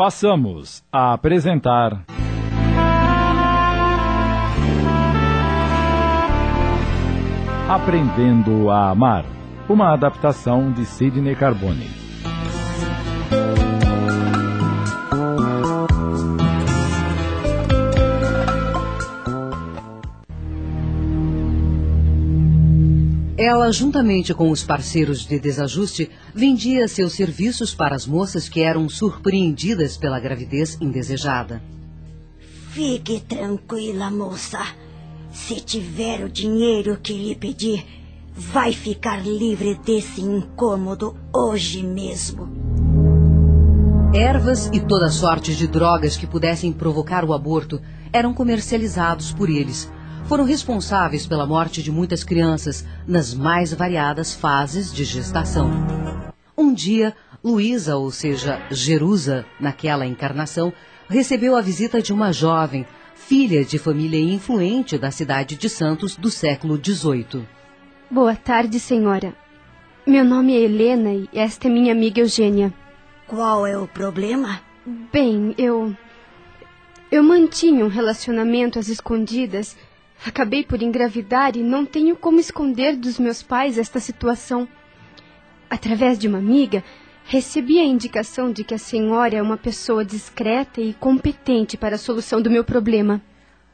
passamos a apresentar. Aprendendo a Amar, uma adaptação de Sidney Carbone. Ela, juntamente com os parceiros de desajuste, vendia seus serviços para as moças que eram surpreendidas pela gravidez indesejada. Fique tranquila, moça. Se tiver o dinheiro que lhe pedir, vai ficar livre desse incômodo hoje mesmo. Ervas e toda sorte de drogas que pudessem provocar o aborto eram comercializados por eles foram responsáveis pela morte de muitas crianças nas mais variadas fases de gestação. Um dia, Luísa, ou seja, Jerusa, naquela encarnação, recebeu a visita de uma jovem, filha de família influente da cidade de Santos do século XVIII. Boa tarde, senhora. Meu nome é Helena e esta é minha amiga Eugênia. Qual é o problema? Bem, eu. Eu mantinha um relacionamento às escondidas Acabei por engravidar e não tenho como esconder dos meus pais esta situação. Através de uma amiga, recebi a indicação de que a senhora é uma pessoa discreta e competente para a solução do meu problema.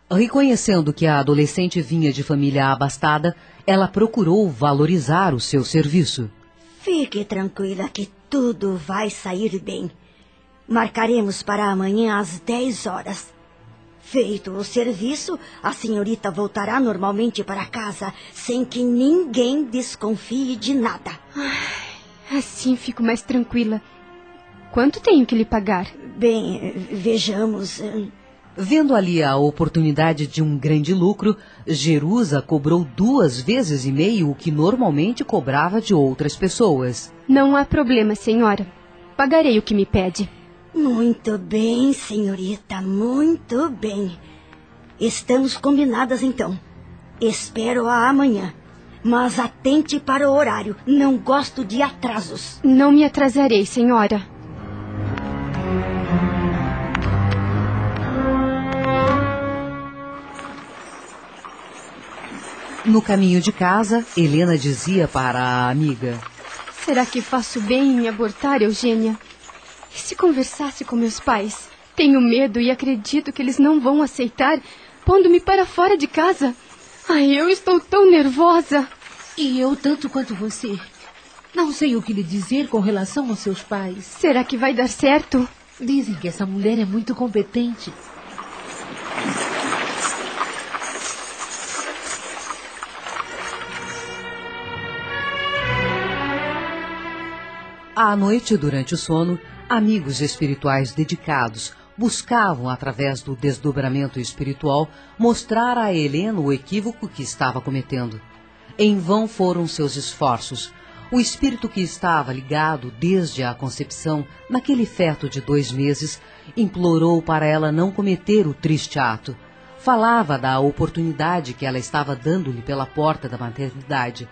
Reconhecendo que a adolescente vinha de família abastada, ela procurou valorizar o seu serviço. Fique tranquila que tudo vai sair bem. Marcaremos para amanhã às 10 horas. Feito o serviço, a senhorita voltará normalmente para casa, sem que ninguém desconfie de nada. Ai, assim fico mais tranquila. Quanto tenho que lhe pagar? Bem, vejamos. Vendo ali a oportunidade de um grande lucro, Jerusa cobrou duas vezes e meio o que normalmente cobrava de outras pessoas. Não há problema, senhora. Pagarei o que me pede. Muito bem, senhorita, muito bem. Estamos combinadas então. Espero a amanhã. Mas atente para o horário. Não gosto de atrasos. Não me atrasarei, senhora. No caminho de casa, Helena dizia para a amiga: Será que faço bem em abortar, Eugênia? E se conversasse com meus pais? Tenho medo e acredito que eles não vão aceitar, pondo-me para fora de casa. Ai, eu estou tão nervosa. E eu tanto quanto você. Não sei o que lhe dizer com relação aos seus pais. Será que vai dar certo? Dizem que essa mulher é muito competente. À noite, durante o sono, Amigos espirituais dedicados buscavam, através do desdobramento espiritual, mostrar a Helena o equívoco que estava cometendo. Em vão foram seus esforços. O espírito que estava ligado desde a concepção, naquele feto de dois meses, implorou para ela não cometer o triste ato. Falava da oportunidade que ela estava dando-lhe pela porta da maternidade.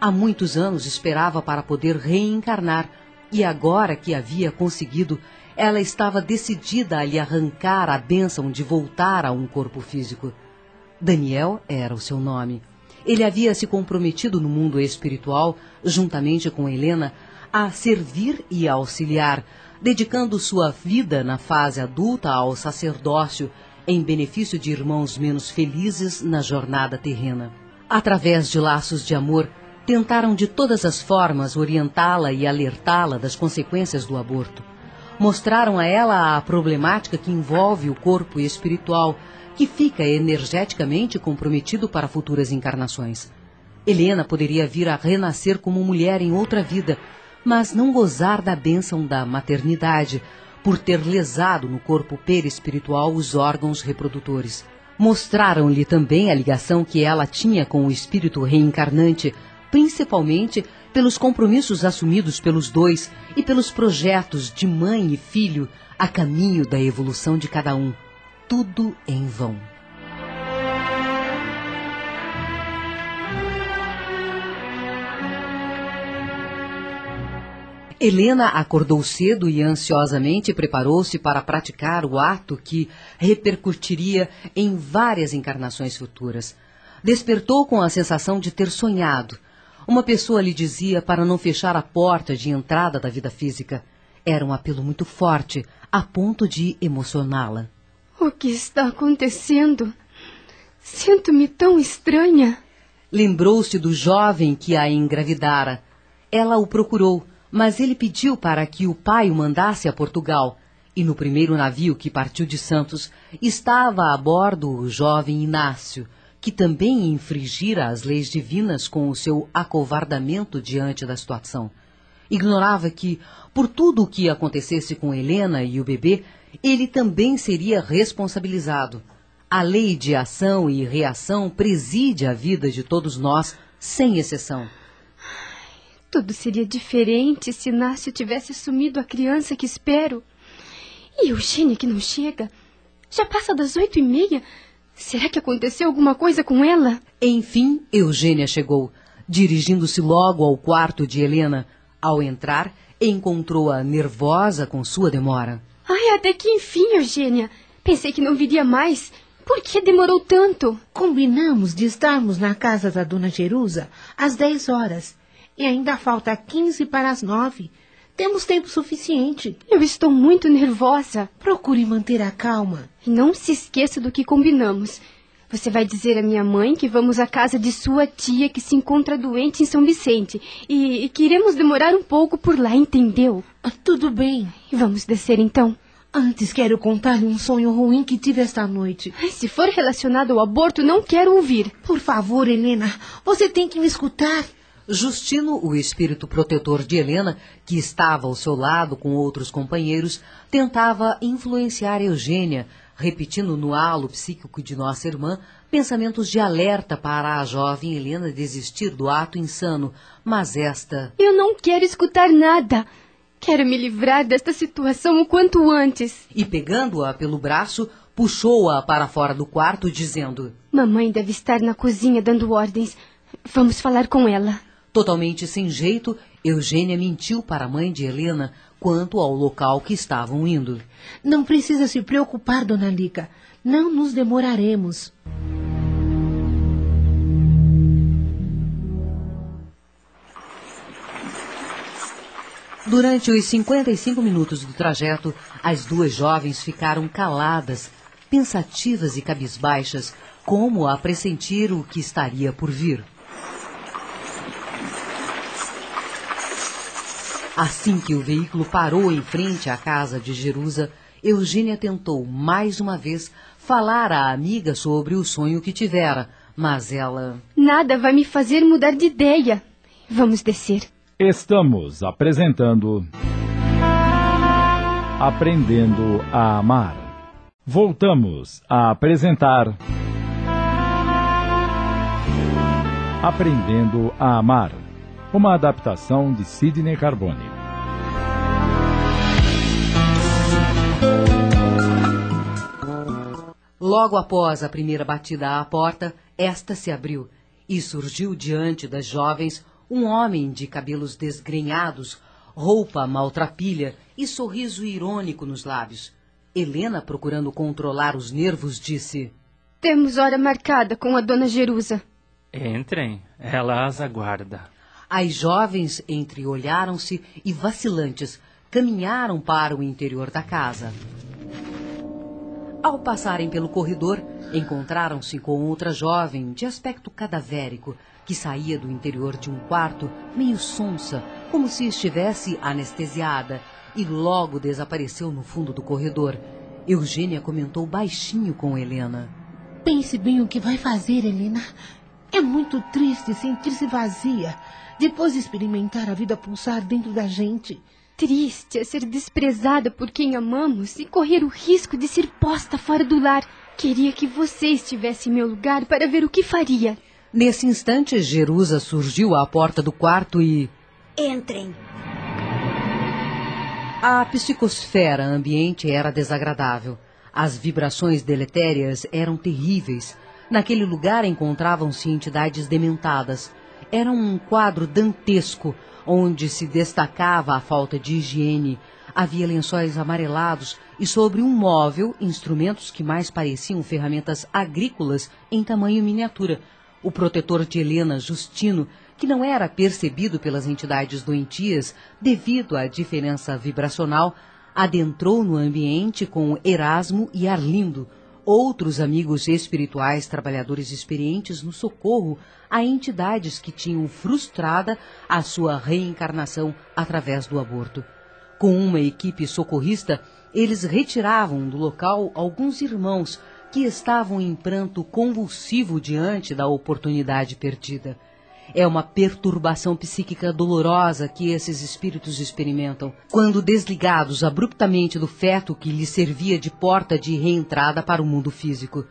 Há muitos anos esperava para poder reencarnar e agora que havia conseguido, ela estava decidida a lhe arrancar a bênção de voltar a um corpo físico. Daniel era o seu nome. Ele havia se comprometido no mundo espiritual, juntamente com Helena, a servir e a auxiliar, dedicando sua vida na fase adulta ao sacerdócio, em benefício de irmãos menos felizes na jornada terrena. Através de laços de amor, tentaram de todas as formas orientá-la e alertá-la das consequências do aborto. Mostraram a ela a problemática que envolve o corpo espiritual, que fica energeticamente comprometido para futuras encarnações. Helena poderia vir a renascer como mulher em outra vida, mas não gozar da bênção da maternidade, por ter lesado no corpo perispiritual os órgãos reprodutores. Mostraram-lhe também a ligação que ela tinha com o espírito reencarnante, principalmente pelos compromissos assumidos pelos dois e pelos projetos de mãe e filho a caminho da evolução de cada um. Tudo em vão. Helena acordou cedo e ansiosamente preparou-se para praticar o ato que repercutiria em várias encarnações futuras. Despertou com a sensação de ter sonhado. Uma pessoa lhe dizia para não fechar a porta de entrada da vida física. Era um apelo muito forte, a ponto de emocioná-la. O que está acontecendo? Sinto-me tão estranha. Lembrou-se do jovem que a engravidara. Ela o procurou, mas ele pediu para que o pai o mandasse a Portugal. E no primeiro navio que partiu de Santos estava a bordo o jovem Inácio, que também infringira as leis divinas com o seu acovardamento diante da situação. Ignorava que, por tudo o que acontecesse com Helena e o bebê, ele também seria responsabilizado. A lei de ação e reação preside a vida de todos nós, sem exceção. Tudo seria diferente se Inácio tivesse sumido a criança que espero. E Eugênia que não chega? Já passa das oito e meia. Será que aconteceu alguma coisa com ela? Enfim, Eugênia chegou, dirigindo-se logo ao quarto de Helena. Ao entrar, encontrou-a nervosa com sua demora. Ai, até que enfim, Eugênia. Pensei que não viria mais. Por que demorou tanto? Combinamos de estarmos na casa da dona Jerusa às dez horas. E ainda falta quinze para as nove. Temos tempo suficiente. Eu estou muito nervosa. Procure manter a calma. E não se esqueça do que combinamos. Você vai dizer à minha mãe que vamos à casa de sua tia que se encontra doente em São Vicente e, e que iremos demorar um pouco por lá, entendeu? Ah, tudo bem. Vamos descer então. Antes quero contar-lhe um sonho ruim que tive esta noite. Se for relacionado ao aborto, não quero ouvir. Por favor, Helena, você tem que me escutar. Justino, o espírito protetor de Helena, que estava ao seu lado com outros companheiros, tentava influenciar Eugênia, repetindo no halo psíquico de nossa irmã pensamentos de alerta para a jovem Helena desistir do ato insano. Mas esta. Eu não quero escutar nada. Quero me livrar desta situação o quanto antes. E pegando-a pelo braço, puxou-a para fora do quarto, dizendo: Mamãe deve estar na cozinha dando ordens. Vamos falar com ela. Totalmente sem jeito, Eugênia mentiu para a mãe de Helena quanto ao local que estavam indo. Não precisa se preocupar, dona Lica. Não nos demoraremos. Durante os 55 minutos do trajeto, as duas jovens ficaram caladas, pensativas e cabisbaixas, como a pressentir o que estaria por vir. Assim que o veículo parou em frente à casa de Jerusa, Eugênia tentou mais uma vez falar à amiga sobre o sonho que tivera, mas ela. Nada vai me fazer mudar de ideia. Vamos descer. Estamos apresentando. Aprendendo a Amar. Voltamos a apresentar. Aprendendo a Amar. Uma adaptação de Sidney Carbone. Logo após a primeira batida à porta, esta se abriu e surgiu diante das jovens um homem de cabelos desgrenhados, roupa maltrapilha e sorriso irônico nos lábios. Helena, procurando controlar os nervos, disse: Temos hora marcada com a dona Jerusa. Entrem, ela as aguarda. As jovens entreolharam-se e, vacilantes, caminharam para o interior da casa. Ao passarem pelo corredor, encontraram-se com outra jovem de aspecto cadavérico que saía do interior de um quarto meio sonsa, como se estivesse anestesiada, e logo desapareceu no fundo do corredor. Eugênia comentou baixinho com Helena. Pense bem o que vai fazer, Helena. É muito triste sentir-se vazia depois de experimentar a vida pulsar dentro da gente. Triste é ser desprezada por quem amamos e correr o risco de ser posta fora do lar. Queria que você estivesse em meu lugar para ver o que faria. Nesse instante, Jerusa surgiu à porta do quarto e. Entrem. A psicosfera ambiente era desagradável. As vibrações deletérias eram terríveis. Naquele lugar encontravam-se entidades dementadas. Era um quadro dantesco, onde se destacava a falta de higiene. Havia lençóis amarelados e sobre um móvel instrumentos que mais pareciam ferramentas agrícolas em tamanho miniatura. O protetor de Helena, Justino, que não era percebido pelas entidades doentias devido à diferença vibracional, adentrou no ambiente com Erasmo e Arlindo, outros amigos espirituais trabalhadores experientes no socorro a entidades que tinham frustrada a sua reencarnação através do aborto. Com uma equipe socorrista, eles retiravam do local alguns irmãos que estavam em pranto convulsivo diante da oportunidade perdida. É uma perturbação psíquica dolorosa que esses espíritos experimentam quando desligados abruptamente do feto que lhes servia de porta de reentrada para o mundo físico.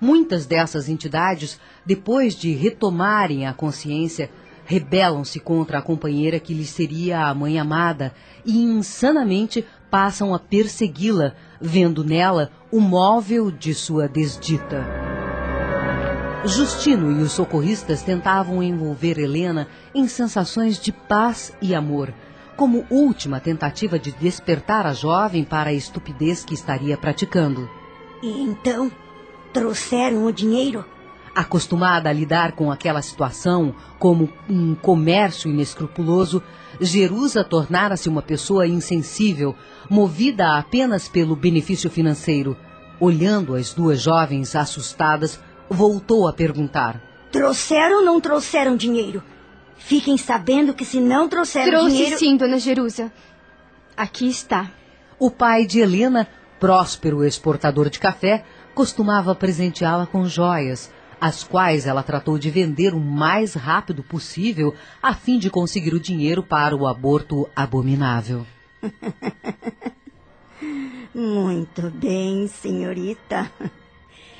Muitas dessas entidades, depois de retomarem a consciência, rebelam-se contra a companheira que lhes seria a mãe amada e insanamente passam a persegui-la, vendo nela o móvel de sua desdita. Justino e os socorristas tentavam envolver Helena em sensações de paz e amor, como última tentativa de despertar a jovem para a estupidez que estaria praticando. E então, trouxeram o dinheiro? Acostumada a lidar com aquela situação como um comércio inescrupuloso, Jerusa tornara-se uma pessoa insensível, movida apenas pelo benefício financeiro. Olhando as duas jovens assustadas, voltou a perguntar: Trouxeram ou não trouxeram dinheiro? Fiquem sabendo que se não trouxeram Trouxe dinheiro. sim, dona Jerusa. Aqui está. O pai de Helena, próspero exportador de café, costumava presenteá-la com joias, as quais ela tratou de vender o mais rápido possível a fim de conseguir o dinheiro para o aborto abominável. Muito bem, senhorita.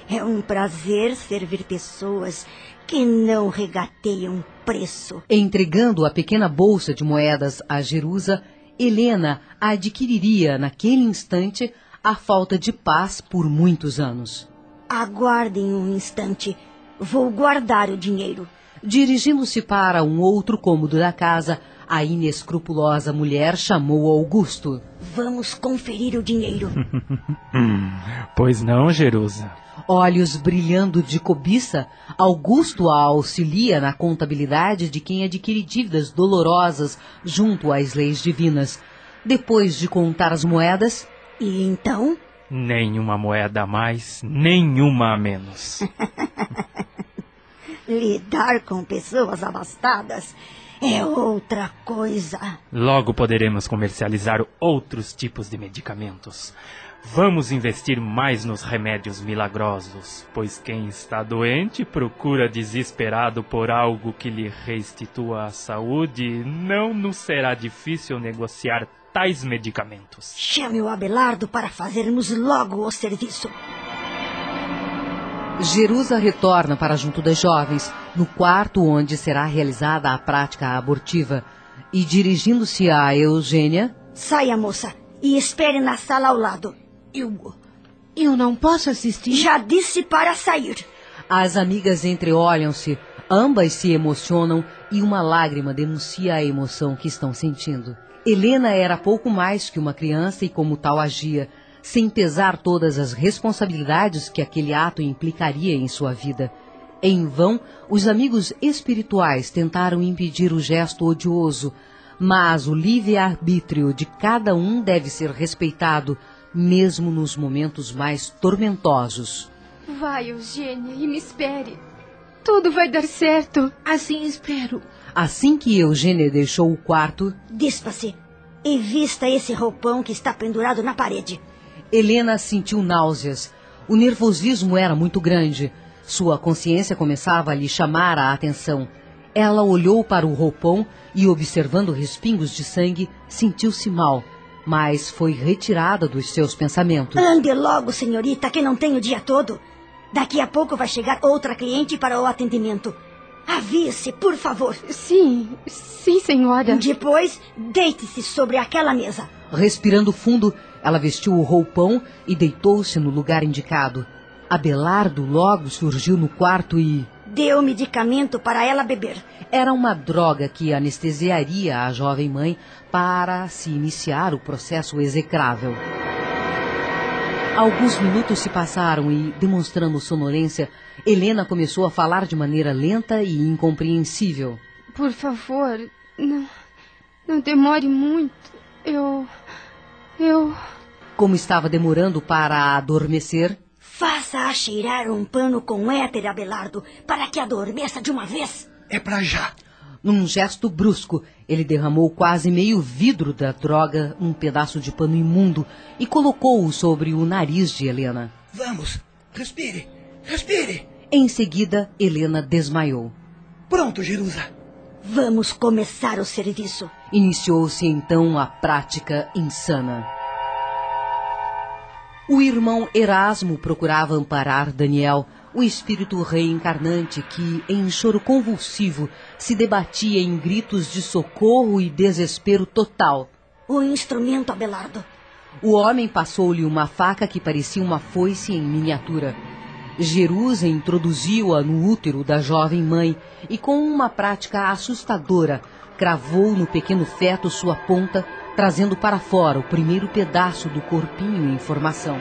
É um prazer servir pessoas que não regateiam preço. Entregando a pequena bolsa de moedas a Jerusa, Helena adquiriria naquele instante a falta de paz por muitos anos. Aguardem um instante. Vou guardar o dinheiro. Dirigindo-se para um outro cômodo da casa, a inescrupulosa mulher chamou Augusto. Vamos conferir o dinheiro. Pois não, Jerusa? Olhos brilhando de cobiça, Augusto a auxilia na contabilidade de quem adquire dívidas dolorosas junto às leis divinas. Depois de contar as moedas, E então? Nenhuma moeda a mais, nenhuma a menos. Lidar com pessoas abastadas é outra coisa. Logo poderemos comercializar outros tipos de medicamentos. Vamos investir mais nos remédios milagrosos, pois quem está doente procura desesperado por algo que lhe restitua a saúde e não nos será difícil negociar tais medicamentos. Chame o Abelardo para fazermos logo o serviço. Jerusa retorna para junto das jovens, no quarto onde será realizada a prática abortiva, e dirigindo-se a Eugênia, Saia, moça, e espere na sala ao lado. Eu. Eu não posso assistir. Já disse para sair. as amigas entreolham-se, ambas se emocionam e uma lágrima denuncia a emoção que estão sentindo. Helena era pouco mais que uma criança e como tal agia, sem pesar todas as responsabilidades que aquele ato implicaria em sua vida. Em vão, os amigos espirituais tentaram impedir o gesto odioso, mas o livre-arbítrio de cada um deve ser respeitado, mesmo nos momentos mais tormentosos. Vai, Eugênia, e me espere. Tudo vai dar certo. Assim espero. Assim que Eugênia deixou o quarto, Dispa-se e vista esse roupão que está pendurado na parede. Helena sentiu náuseas. O nervosismo era muito grande. Sua consciência começava a lhe chamar a atenção. Ela olhou para o roupão e, observando respingos de sangue, sentiu-se mal, mas foi retirada dos seus pensamentos. Ande logo, senhorita, que não tem o dia todo. Daqui a pouco vai chegar outra cliente para o atendimento. Avise, por favor. Sim, sim, senhora. Depois, deite-se sobre aquela mesa. Respirando fundo, ela vestiu o roupão e deitou-se no lugar indicado. Abelardo logo surgiu no quarto e. Dê o medicamento para ela beber. Era uma droga que anestesiaria a jovem mãe para se iniciar o processo execrável. Alguns minutos se passaram e, demonstrando sonolência, Helena começou a falar de maneira lenta e incompreensível. Por favor, não. Não demore muito. Eu. Eu. Como estava demorando para adormecer, Faça-a cheirar um pano com éter, Abelardo, para que adormeça de uma vez. É pra já. num gesto brusco, ele derramou quase meio vidro da droga num pedaço de pano imundo e colocou-o sobre o nariz de Helena. Vamos. Respire. Respire. Em seguida, Helena desmaiou. Pronto, Jerusa. Vamos começar o serviço. Iniciou-se então a prática insana. O irmão Erasmo procurava amparar Daniel, o espírito reencarnante que, em choro convulsivo, se debatia em gritos de socorro e desespero total. O instrumento, Abelardo. O homem passou-lhe uma faca que parecia uma foice em miniatura. Jerusa introduziu-a no útero da jovem mãe e, com uma prática assustadora, cravou no pequeno feto sua ponta, trazendo para fora o primeiro pedaço do corpinho em formação.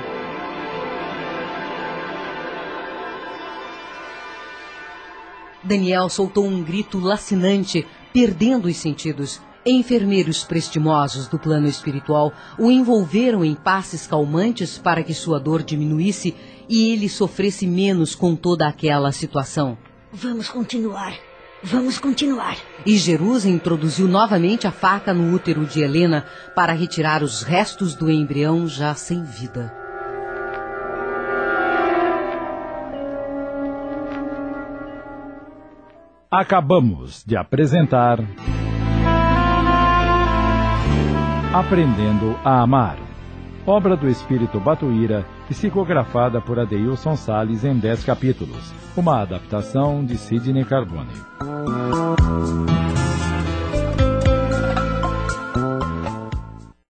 Daniel soltou um grito lacinante, perdendo os sentidos. Enfermeiros prestimosos do plano espiritual o envolveram em passes calmantes para que sua dor diminuísse e ele sofresse menos com toda aquela situação. Vamos continuar. Vamos continuar. E Jerusa introduziu novamente a faca no útero de Helena para retirar os restos do embrião já sem vida. Acabamos de apresentar. Aprendendo a Amar. Obra do Espírito Batuíra, psicografada por Adeilson Sales em 10 capítulos. Uma adaptação de Sidney Carbone.